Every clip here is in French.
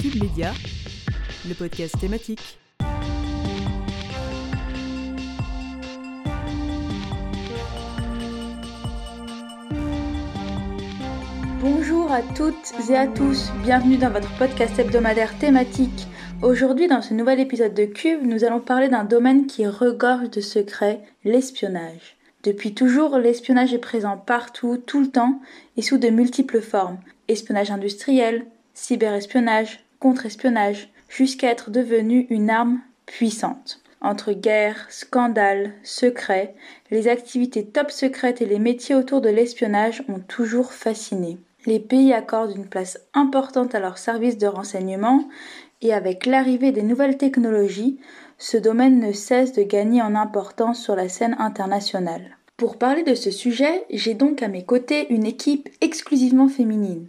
Cube Média, le podcast thématique. Bonjour à toutes et à tous, bienvenue dans votre podcast hebdomadaire thématique. Aujourd'hui, dans ce nouvel épisode de Cube, nous allons parler d'un domaine qui regorge de secrets, l'espionnage. Depuis toujours, l'espionnage est présent partout, tout le temps, et sous de multiples formes. Espionnage industriel, cyberespionnage, contre-espionnage, jusqu'à être devenu une arme puissante. Entre guerre, scandales, secrets, les activités top secrètes et les métiers autour de l'espionnage ont toujours fasciné. Les pays accordent une place importante à leurs services de renseignement et avec l'arrivée des nouvelles technologies, ce domaine ne cesse de gagner en importance sur la scène internationale. Pour parler de ce sujet, j'ai donc à mes côtés une équipe exclusivement féminine.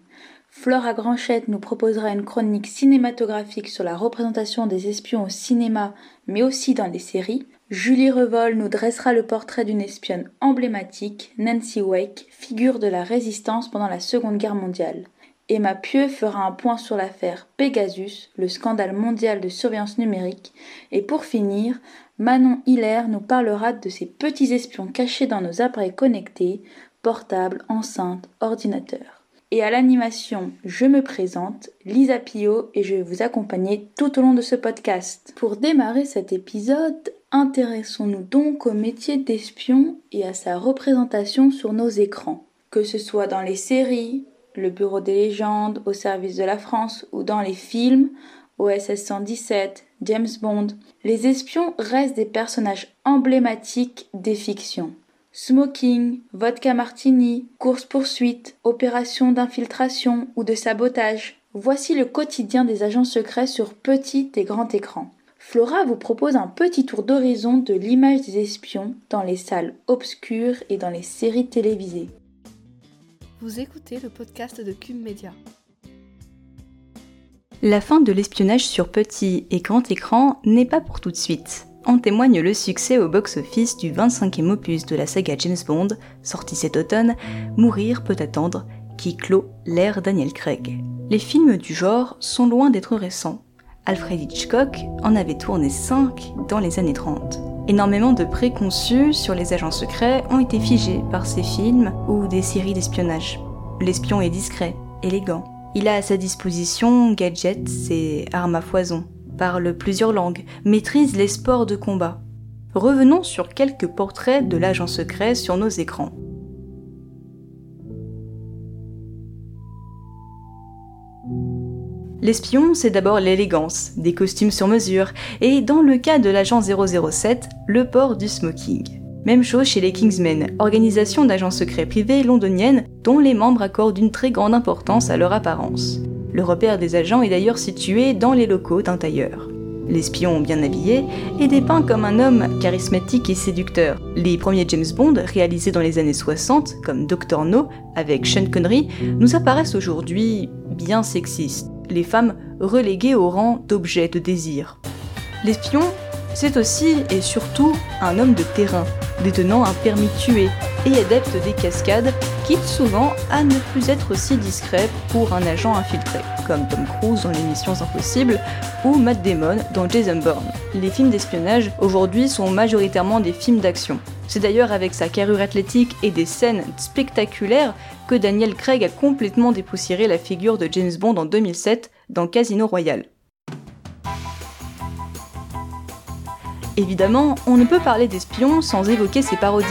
Flora Granchette nous proposera une chronique cinématographique sur la représentation des espions au cinéma, mais aussi dans les séries. Julie Revol nous dressera le portrait d'une espionne emblématique, Nancy Wake, figure de la résistance pendant la Seconde Guerre mondiale. Emma Pieux fera un point sur l'affaire Pegasus, le scandale mondial de surveillance numérique. Et pour finir, Manon Hiller nous parlera de ces petits espions cachés dans nos appareils connectés, portables, enceintes, ordinateurs. Et à l'animation, je me présente, Lisa Pio, et je vais vous accompagner tout au long de ce podcast. Pour démarrer cet épisode, intéressons-nous donc au métier d'espion et à sa représentation sur nos écrans. Que ce soit dans les séries, le Bureau des légendes, au service de la France, ou dans les films, OSS 117, James Bond, les espions restent des personnages emblématiques des fictions. Smoking, vodka martini, course-poursuite, opération d'infiltration ou de sabotage. Voici le quotidien des agents secrets sur petit et grand écran. Flora vous propose un petit tour d'horizon de l'image des espions dans les salles obscures et dans les séries télévisées. Vous écoutez le podcast de Cube Media. La fin de l'espionnage sur petit et grand écran n'est pas pour tout de suite en témoigne le succès au box-office du 25e opus de la saga James Bond, sorti cet automne, Mourir peut attendre, qui clôt l'ère Daniel Craig. Les films du genre sont loin d'être récents. Alfred Hitchcock en avait tourné 5 dans les années 30. Énormément de préconçus sur les agents secrets ont été figés par ces films ou des séries d'espionnage. L'espion est discret, élégant. Il a à sa disposition gadgets et armes à foison parle plusieurs langues, maîtrise les sports de combat. Revenons sur quelques portraits de l'agent secret sur nos écrans. L'espion, c'est d'abord l'élégance, des costumes sur mesure, et dans le cas de l'agent 007, le port du smoking. Même chose chez les Kingsmen, organisation d'agents secrets privés londonienne dont les membres accordent une très grande importance à leur apparence. Le repère des agents est d'ailleurs situé dans les locaux d'un tailleur. L'espion bien habillé est dépeint comme un homme charismatique et séducteur. Les premiers James Bond, réalisés dans les années 60, comme Dr. No avec Sean Connery, nous apparaissent aujourd'hui bien sexistes, les femmes reléguées au rang d'objets de désir. L'espion, c'est aussi et surtout un homme de terrain, détenant un permis tué et adepte des cascades, quitte souvent à ne plus être si discret pour un agent infiltré, comme Tom Cruise dans les Missions Impossibles ou Matt Damon dans Jason Bourne. Les films d'espionnage aujourd'hui sont majoritairement des films d'action. C'est d'ailleurs avec sa carrure athlétique et des scènes spectaculaires que Daniel Craig a complètement dépoussiéré la figure de James Bond en 2007 dans Casino Royale. Évidemment, on ne peut parler d'espions sans évoquer ses parodies.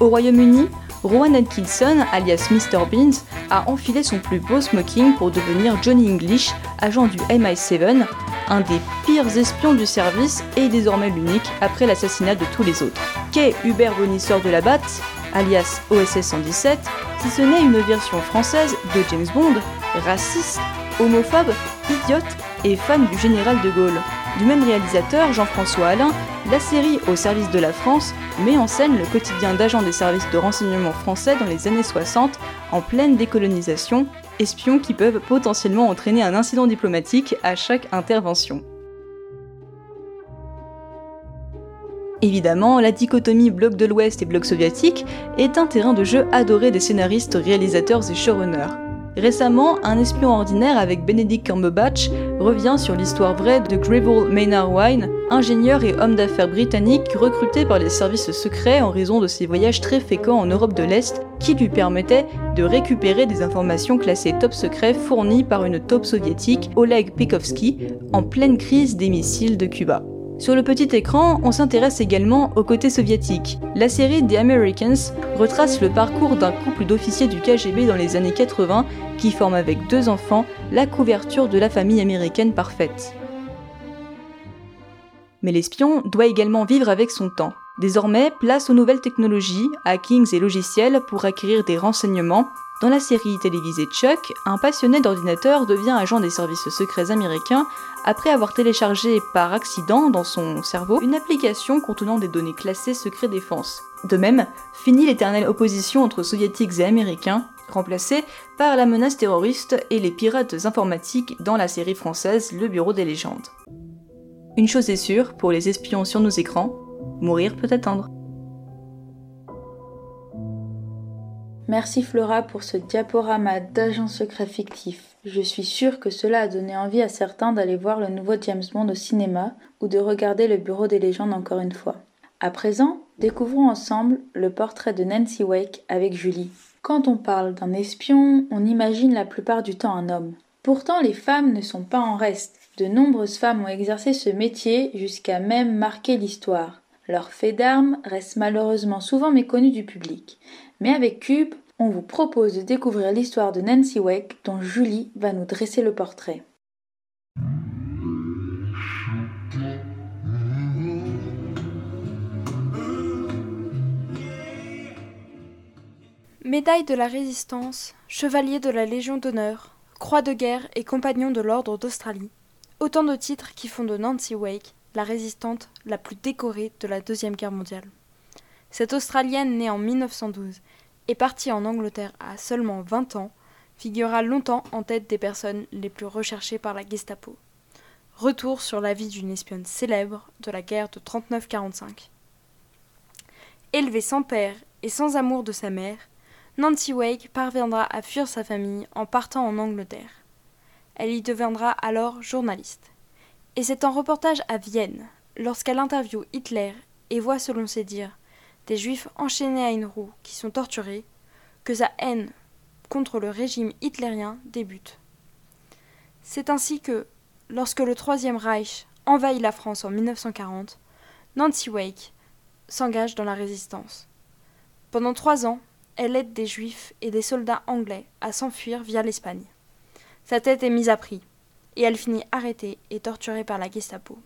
Au Royaume-Uni, Rowan Atkinson, alias Mr. Beans, a enfilé son plus beau smoking pour devenir Johnny English, agent du MI7, un des pires espions du service et désormais l'unique après l'assassinat de tous les autres. Qu'est Hubert Bonisseur de la Batte, alias OSS 117, si ce n'est une version française de James Bond, raciste, homophobe, idiote et fan du général de Gaulle? Du même réalisateur, Jean-François Alain, la série Au service de la France met en scène le quotidien d'agents des services de renseignement français dans les années 60, en pleine décolonisation, espions qui peuvent potentiellement entraîner un incident diplomatique à chaque intervention. Évidemment, la dichotomie bloc de l'Ouest et bloc soviétique est un terrain de jeu adoré des scénaristes, réalisateurs et showrunners. Récemment, un espion ordinaire avec Benedict Cumberbatch revient sur l'histoire vraie de Greville Maynard Wine, ingénieur et homme d'affaires britannique recruté par les services secrets en raison de ses voyages très fréquents en Europe de l'Est qui lui permettaient de récupérer des informations classées top secret fournies par une taupe soviétique, Oleg Pikovsky, en pleine crise des missiles de Cuba. Sur le petit écran, on s'intéresse également au côté soviétique. La série The Americans retrace le parcours d'un couple d'officiers du KGB dans les années 80 qui forment avec deux enfants la couverture de la famille américaine parfaite. Mais l'espion doit également vivre avec son temps. Désormais, place aux nouvelles technologies, hackings et logiciels pour acquérir des renseignements, dans la série télévisée Chuck, un passionné d'ordinateur devient agent des services secrets américains après avoir téléchargé par accident dans son cerveau une application contenant des données classées secret défense. De même, finit l'éternelle opposition entre soviétiques et américains, remplacée par la menace terroriste et les pirates informatiques dans la série française Le Bureau des légendes. Une chose est sûre, pour les espions sur nos écrans, mourir peut attendre. Merci Flora pour ce diaporama d'agents secrets fictifs. Je suis sûre que cela a donné envie à certains d'aller voir le nouveau James Bond au cinéma ou de regarder le Bureau des légendes encore une fois. À présent, découvrons ensemble le portrait de Nancy Wake avec Julie. Quand on parle d'un espion, on imagine la plupart du temps un homme. Pourtant, les femmes ne sont pas en reste. De nombreuses femmes ont exercé ce métier jusqu'à même marquer l'histoire. Leur fait d'armes reste malheureusement souvent méconnu du public. Mais avec Cube, on vous propose de découvrir l'histoire de Nancy Wake dont Julie va nous dresser le portrait. Médaille de la Résistance, Chevalier de la Légion d'honneur, Croix de guerre et Compagnon de l'Ordre d'Australie. Autant de titres qui font de Nancy Wake la résistante la plus décorée de la Deuxième Guerre mondiale. Cette Australienne née en 1912 et partie en Angleterre à seulement 20 ans, figura longtemps en tête des personnes les plus recherchées par la Gestapo. Retour sur la vie d'une espionne célèbre de la guerre de 39-45. Élevée sans père et sans amour de sa mère, Nancy Wake parviendra à fuir sa famille en partant en Angleterre. Elle y deviendra alors journaliste. Et c'est en reportage à Vienne, lorsqu'elle interviewe Hitler et voit, selon ses dires, des juifs enchaînés à une roue qui sont torturés, que sa haine contre le régime hitlérien débute. C'est ainsi que, lorsque le Troisième Reich envahit la France en 1940, Nancy Wake s'engage dans la résistance. Pendant trois ans, elle aide des juifs et des soldats anglais à s'enfuir via l'Espagne. Sa tête est mise à prix, et elle finit arrêtée et torturée par la Gestapo.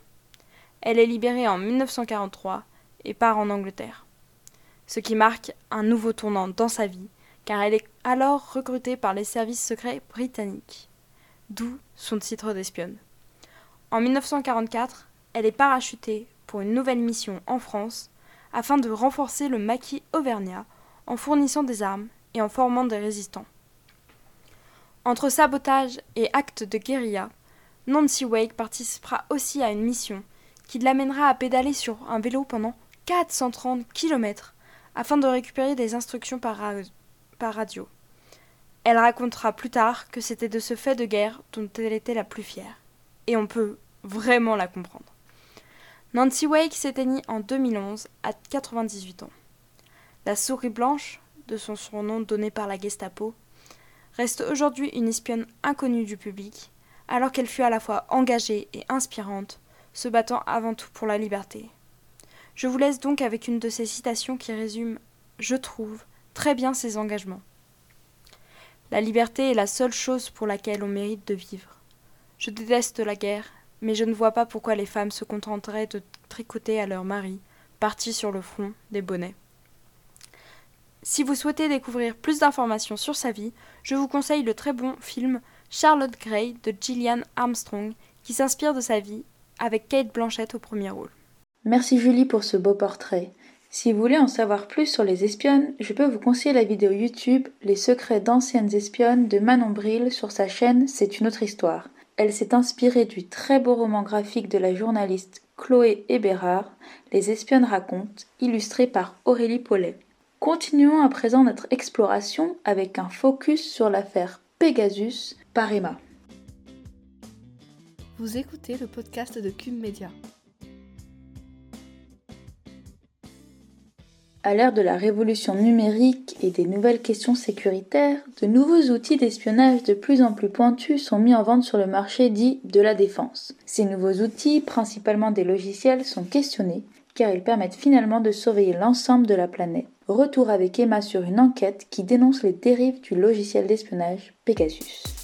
Elle est libérée en 1943 et part en Angleterre ce qui marque un nouveau tournant dans sa vie, car elle est alors recrutée par les services secrets britanniques, d'où son titre d'espionne. En 1944, elle est parachutée pour une nouvelle mission en France afin de renforcer le maquis auvergnat en fournissant des armes et en formant des résistants. Entre sabotage et actes de guérilla, Nancy Wake participera aussi à une mission qui l'amènera à pédaler sur un vélo pendant 430 km afin de récupérer des instructions par, radio. Elle racontera plus tard que c'était de ce fait de guerre dont elle était la plus fière. Et on peut vraiment la comprendre. Nancy Wake s'éteignit en 2011 à 98 ans. La souris blanche, de son surnom donné par la Gestapo, reste aujourd'hui une espionne inconnue du public, alors qu'elle fut à la fois engagée et inspirante, se battant avant tout pour la liberté. Je vous laisse donc avec une de ces citations qui résume, je trouve, très bien ses engagements. La liberté est la seule chose pour laquelle on mérite de vivre. Je déteste la guerre, mais je ne vois pas pourquoi les femmes se contenteraient de tricoter à leur mari, parti sur le front, des bonnets. Si vous souhaitez découvrir plus d'informations sur sa vie, je vous conseille le très bon film Charlotte Gray de Gillian Armstrong, qui s'inspire de sa vie, avec Kate Blanchett au premier rôle. Merci Julie pour ce beau portrait. Si vous voulez en savoir plus sur les espionnes, je peux vous conseiller la vidéo YouTube Les secrets d'anciennes espionnes de Manon Bril sur sa chaîne C'est une autre histoire. Elle s'est inspirée du très beau roman graphique de la journaliste Chloé Hébérard, Les espionnes racontent, illustré par Aurélie Paulet. Continuons à présent notre exploration avec un focus sur l'affaire Pegasus par Emma. Vous écoutez le podcast de Cube Media. À l'ère de la révolution numérique et des nouvelles questions sécuritaires, de nouveaux outils d'espionnage de plus en plus pointus sont mis en vente sur le marché dit de la défense. Ces nouveaux outils, principalement des logiciels, sont questionnés car ils permettent finalement de surveiller l'ensemble de la planète. Retour avec Emma sur une enquête qui dénonce les dérives du logiciel d'espionnage Pegasus.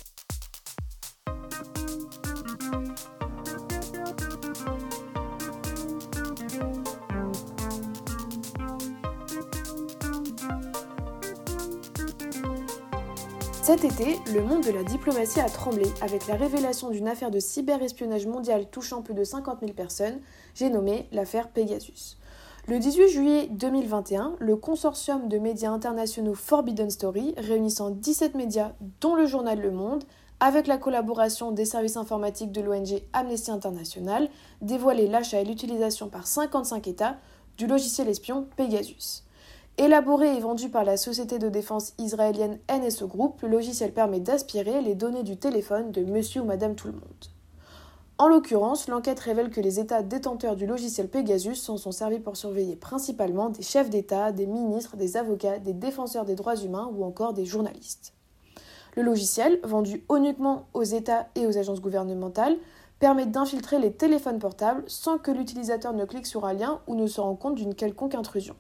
Cet été, le monde de la diplomatie a tremblé avec la révélation d'une affaire de cyberespionnage mondial touchant plus de 50 000 personnes, j'ai nommé l'affaire Pegasus. Le 18 juillet 2021, le consortium de médias internationaux Forbidden Story, réunissant 17 médias dont le journal Le Monde, avec la collaboration des services informatiques de l'ONG Amnesty International, dévoilait l'achat et l'utilisation par 55 États du logiciel espion Pegasus. Élaboré et vendu par la société de défense israélienne NSO Group, le logiciel permet d'aspirer les données du téléphone de monsieur ou madame tout le monde. En l'occurrence, l'enquête révèle que les États détenteurs du logiciel Pegasus s'en sont servis pour surveiller principalement des chefs d'État, des ministres, des avocats, des défenseurs des droits humains ou encore des journalistes. Le logiciel, vendu uniquement aux États et aux agences gouvernementales, permet d'infiltrer les téléphones portables sans que l'utilisateur ne clique sur un lien ou ne se rende compte d'une quelconque intrusion.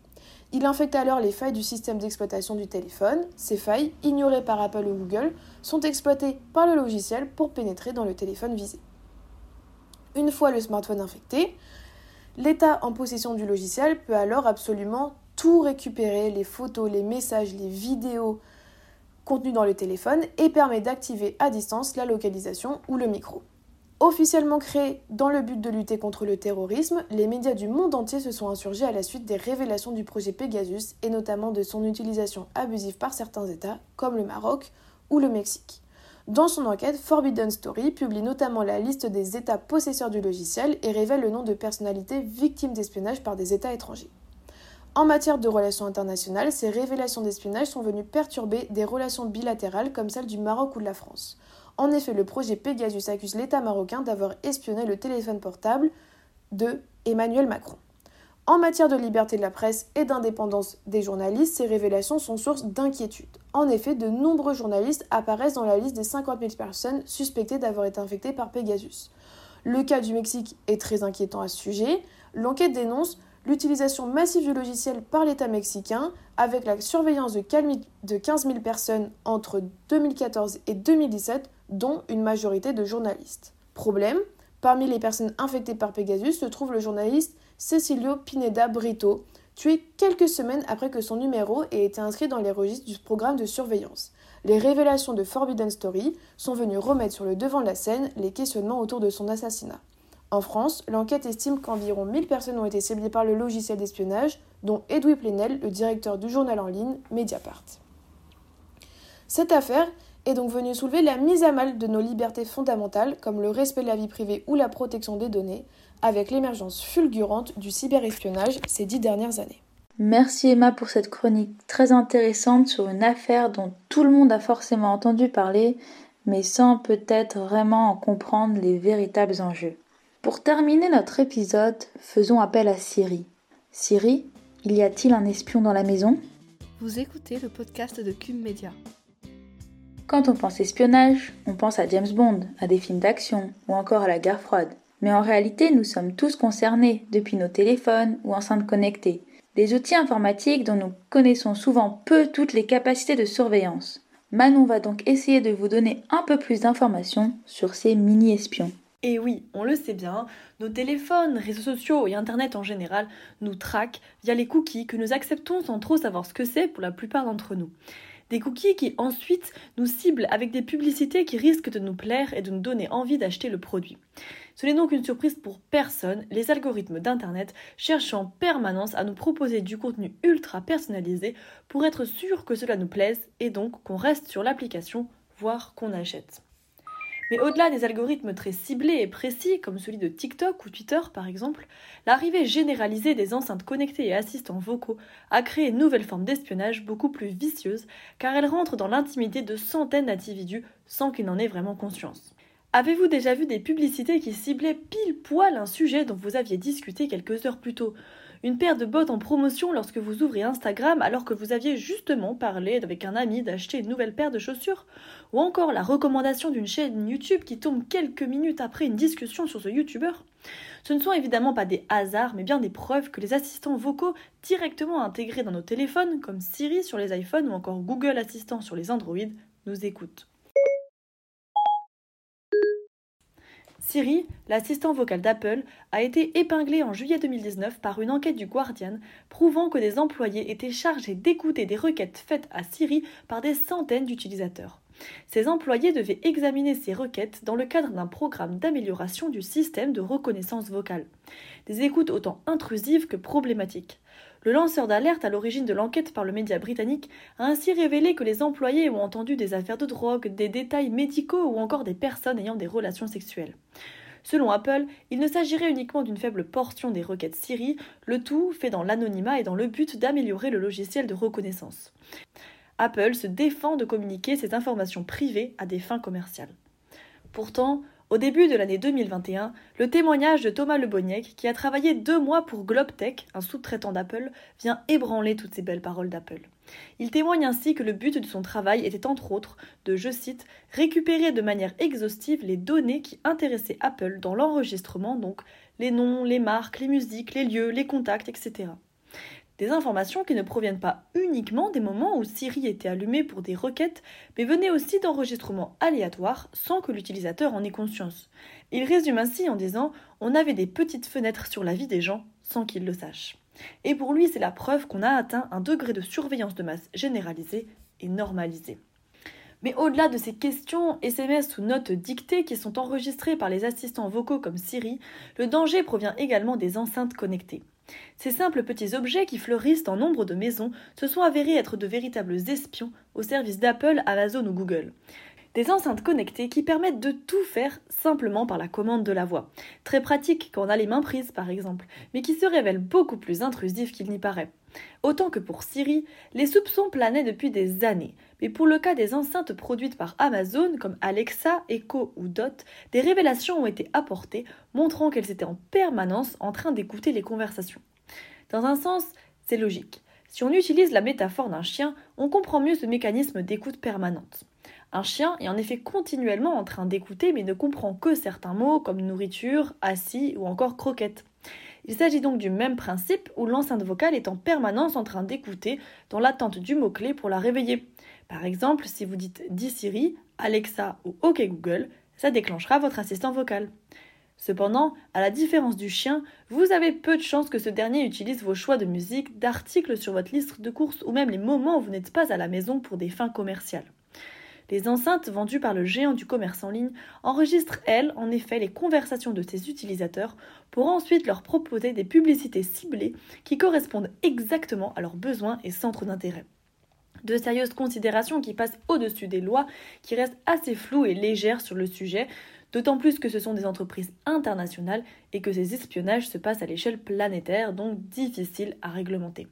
Il infecte alors les failles du système d'exploitation du téléphone. Ces failles, ignorées par Apple ou Google, sont exploitées par le logiciel pour pénétrer dans le téléphone visé. Une fois le smartphone infecté, l'État en possession du logiciel peut alors absolument tout récupérer, les photos, les messages, les vidéos contenus dans le téléphone et permet d'activer à distance la localisation ou le micro. Officiellement créés dans le but de lutter contre le terrorisme, les médias du monde entier se sont insurgés à la suite des révélations du projet Pegasus et notamment de son utilisation abusive par certains États comme le Maroc ou le Mexique. Dans son enquête, Forbidden Story publie notamment la liste des États possesseurs du logiciel et révèle le nom de personnalités victimes d'espionnage par des États étrangers. En matière de relations internationales, ces révélations d'espionnage sont venues perturber des relations bilatérales comme celles du Maroc ou de la France. En effet, le projet Pegasus accuse l'État marocain d'avoir espionné le téléphone portable de Emmanuel Macron. En matière de liberté de la presse et d'indépendance des journalistes, ces révélations sont source d'inquiétude. En effet, de nombreux journalistes apparaissent dans la liste des 50 000 personnes suspectées d'avoir été infectées par Pegasus. Le cas du Mexique est très inquiétant à ce sujet. L'enquête dénonce l'utilisation massive du logiciel par l'État mexicain avec la surveillance de 15 000 personnes entre 2014 et 2017 dont une majorité de journalistes. Problème, parmi les personnes infectées par Pegasus se trouve le journaliste Cecilio Pineda Brito, tué quelques semaines après que son numéro ait été inscrit dans les registres du programme de surveillance. Les révélations de Forbidden Story sont venues remettre sur le devant de la scène les questionnements autour de son assassinat. En France, l'enquête estime qu'environ 1000 personnes ont été ciblées par le logiciel d'espionnage, dont Edoui Plenel, le directeur du journal en ligne Mediapart. Cette affaire est donc venu soulever la mise à mal de nos libertés fondamentales comme le respect de la vie privée ou la protection des données, avec l'émergence fulgurante du cyberespionnage ces dix dernières années. Merci Emma pour cette chronique très intéressante sur une affaire dont tout le monde a forcément entendu parler, mais sans peut-être vraiment en comprendre les véritables enjeux. Pour terminer notre épisode, faisons appel à Siri. Siri, il y a-t-il un espion dans la maison? Vous écoutez le podcast de Cube Media. Quand on pense espionnage, on pense à James Bond, à des films d'action ou encore à la guerre froide. Mais en réalité, nous sommes tous concernés depuis nos téléphones ou enceintes connectées, des outils informatiques dont nous connaissons souvent peu toutes les capacités de surveillance. Manon va donc essayer de vous donner un peu plus d'informations sur ces mini-espions. Et oui, on le sait bien, nos téléphones, réseaux sociaux et Internet en général nous traquent via les cookies que nous acceptons sans trop savoir ce que c'est pour la plupart d'entre nous. Des cookies qui ensuite nous ciblent avec des publicités qui risquent de nous plaire et de nous donner envie d'acheter le produit. Ce n'est donc une surprise pour personne, les algorithmes d'Internet cherchent en permanence à nous proposer du contenu ultra personnalisé pour être sûr que cela nous plaise et donc qu'on reste sur l'application, voire qu'on achète. Mais au-delà des algorithmes très ciblés et précis, comme celui de TikTok ou Twitter par exemple, l'arrivée généralisée des enceintes connectées et assistants vocaux a créé une nouvelle forme d'espionnage beaucoup plus vicieuse, car elle rentre dans l'intimité de centaines d'individus sans qu'ils n'en aient vraiment conscience. Avez-vous déjà vu des publicités qui ciblaient pile poil un sujet dont vous aviez discuté quelques heures plus tôt? Une paire de bottes en promotion lorsque vous ouvrez Instagram alors que vous aviez justement parlé avec un ami d'acheter une nouvelle paire de chaussures? Ou encore la recommandation d'une chaîne YouTube qui tombe quelques minutes après une discussion sur ce YouTuber? Ce ne sont évidemment pas des hasards, mais bien des preuves que les assistants vocaux directement intégrés dans nos téléphones, comme Siri sur les iPhones ou encore Google Assistant sur les Android, nous écoutent. Siri, l'assistant vocal d'Apple, a été épinglé en juillet 2019 par une enquête du Guardian prouvant que des employés étaient chargés d'écouter des requêtes faites à Siri par des centaines d'utilisateurs. Ces employés devaient examiner ces requêtes dans le cadre d'un programme d'amélioration du système de reconnaissance vocale. Des écoutes autant intrusives que problématiques. Le lanceur d'alerte à l'origine de l'enquête par le média britannique a ainsi révélé que les employés ont entendu des affaires de drogue, des détails médicaux ou encore des personnes ayant des relations sexuelles. Selon Apple, il ne s'agirait uniquement d'une faible portion des requêtes Siri, le tout fait dans l'anonymat et dans le but d'améliorer le logiciel de reconnaissance. Apple se défend de communiquer ces informations privées à des fins commerciales. Pourtant, au début de l'année 2021, le témoignage de Thomas Leboniec, qui a travaillé deux mois pour GlobeTech, un sous-traitant d'Apple, vient ébranler toutes ces belles paroles d'Apple. Il témoigne ainsi que le but de son travail était entre autres de, je cite, récupérer de manière exhaustive les données qui intéressaient Apple dans l'enregistrement, donc les noms, les marques, les musiques, les lieux, les contacts, etc. Des informations qui ne proviennent pas uniquement des moments où Siri était allumée pour des requêtes, mais venaient aussi d'enregistrements aléatoires sans que l'utilisateur en ait conscience. Il résume ainsi en disant On avait des petites fenêtres sur la vie des gens sans qu'ils le sachent. Et pour lui, c'est la preuve qu'on a atteint un degré de surveillance de masse généralisé et normalisé. Mais au-delà de ces questions, SMS ou notes dictées qui sont enregistrées par les assistants vocaux comme Siri, le danger provient également des enceintes connectées. Ces simples petits objets qui fleurissent en nombre de maisons se sont avérés être de véritables espions au service d'Apple, Amazon ou Google. Des enceintes connectées qui permettent de tout faire simplement par la commande de la voix. Très pratique quand on a les mains prises par exemple, mais qui se révèlent beaucoup plus intrusifs qu'il n'y paraît. Autant que pour Siri, les soupçons planaient depuis des années, mais pour le cas des enceintes produites par Amazon comme Alexa, Echo ou Dot, des révélations ont été apportées montrant qu'elles étaient en permanence en train d'écouter les conversations. Dans un sens, c'est logique. Si on utilise la métaphore d'un chien, on comprend mieux ce mécanisme d'écoute permanente. Un chien est en effet continuellement en train d'écouter mais ne comprend que certains mots comme nourriture, assis ou encore croquette. Il s'agit donc du même principe où l'enceinte vocale est en permanence en train d'écouter dans l'attente du mot-clé pour la réveiller. Par exemple, si vous dites Dis Siri, Alexa ou OK Google, ça déclenchera votre assistant vocal. Cependant, à la différence du chien, vous avez peu de chances que ce dernier utilise vos choix de musique, d'articles sur votre liste de courses ou même les moments où vous n'êtes pas à la maison pour des fins commerciales. Les enceintes vendues par le géant du commerce en ligne enregistrent, elles, en effet, les conversations de ses utilisateurs pour ensuite leur proposer des publicités ciblées qui correspondent exactement à leurs besoins et centres d'intérêt. De sérieuses considérations qui passent au-dessus des lois, qui restent assez floues et légères sur le sujet, d'autant plus que ce sont des entreprises internationales et que ces espionnages se passent à l'échelle planétaire, donc difficiles à réglementer.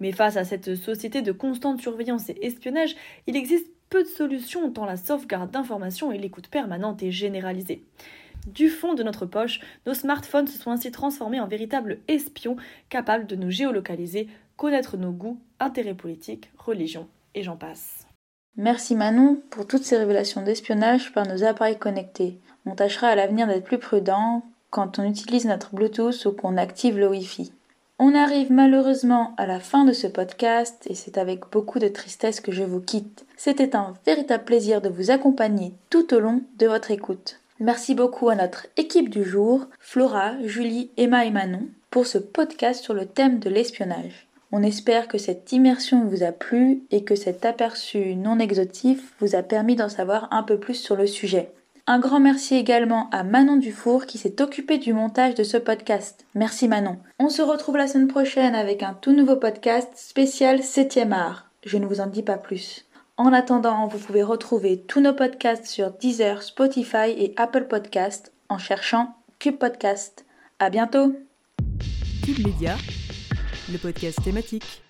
Mais face à cette société de constante surveillance et espionnage, il existe peu de solutions tant la sauvegarde d'informations et l'écoute permanente est généralisée. Du fond de notre poche, nos smartphones se sont ainsi transformés en véritables espions capables de nous géolocaliser, connaître nos goûts, intérêts politiques, religions et j'en passe. Merci Manon pour toutes ces révélations d'espionnage par nos appareils connectés. On tâchera à l'avenir d'être plus prudent quand on utilise notre Bluetooth ou qu'on active le Wi-Fi. On arrive malheureusement à la fin de ce podcast et c'est avec beaucoup de tristesse que je vous quitte. C'était un véritable plaisir de vous accompagner tout au long de votre écoute. Merci beaucoup à notre équipe du jour, Flora, Julie, Emma et Manon, pour ce podcast sur le thème de l'espionnage. On espère que cette immersion vous a plu et que cet aperçu non exotif vous a permis d'en savoir un peu plus sur le sujet. Un grand merci également à Manon Dufour qui s'est occupée du montage de ce podcast. Merci Manon. On se retrouve la semaine prochaine avec un tout nouveau podcast spécial 7e art. Je ne vous en dis pas plus. En attendant, vous pouvez retrouver tous nos podcasts sur Deezer, Spotify et Apple Podcasts en cherchant Cube Podcast. À bientôt! Cube Média, le podcast thématique.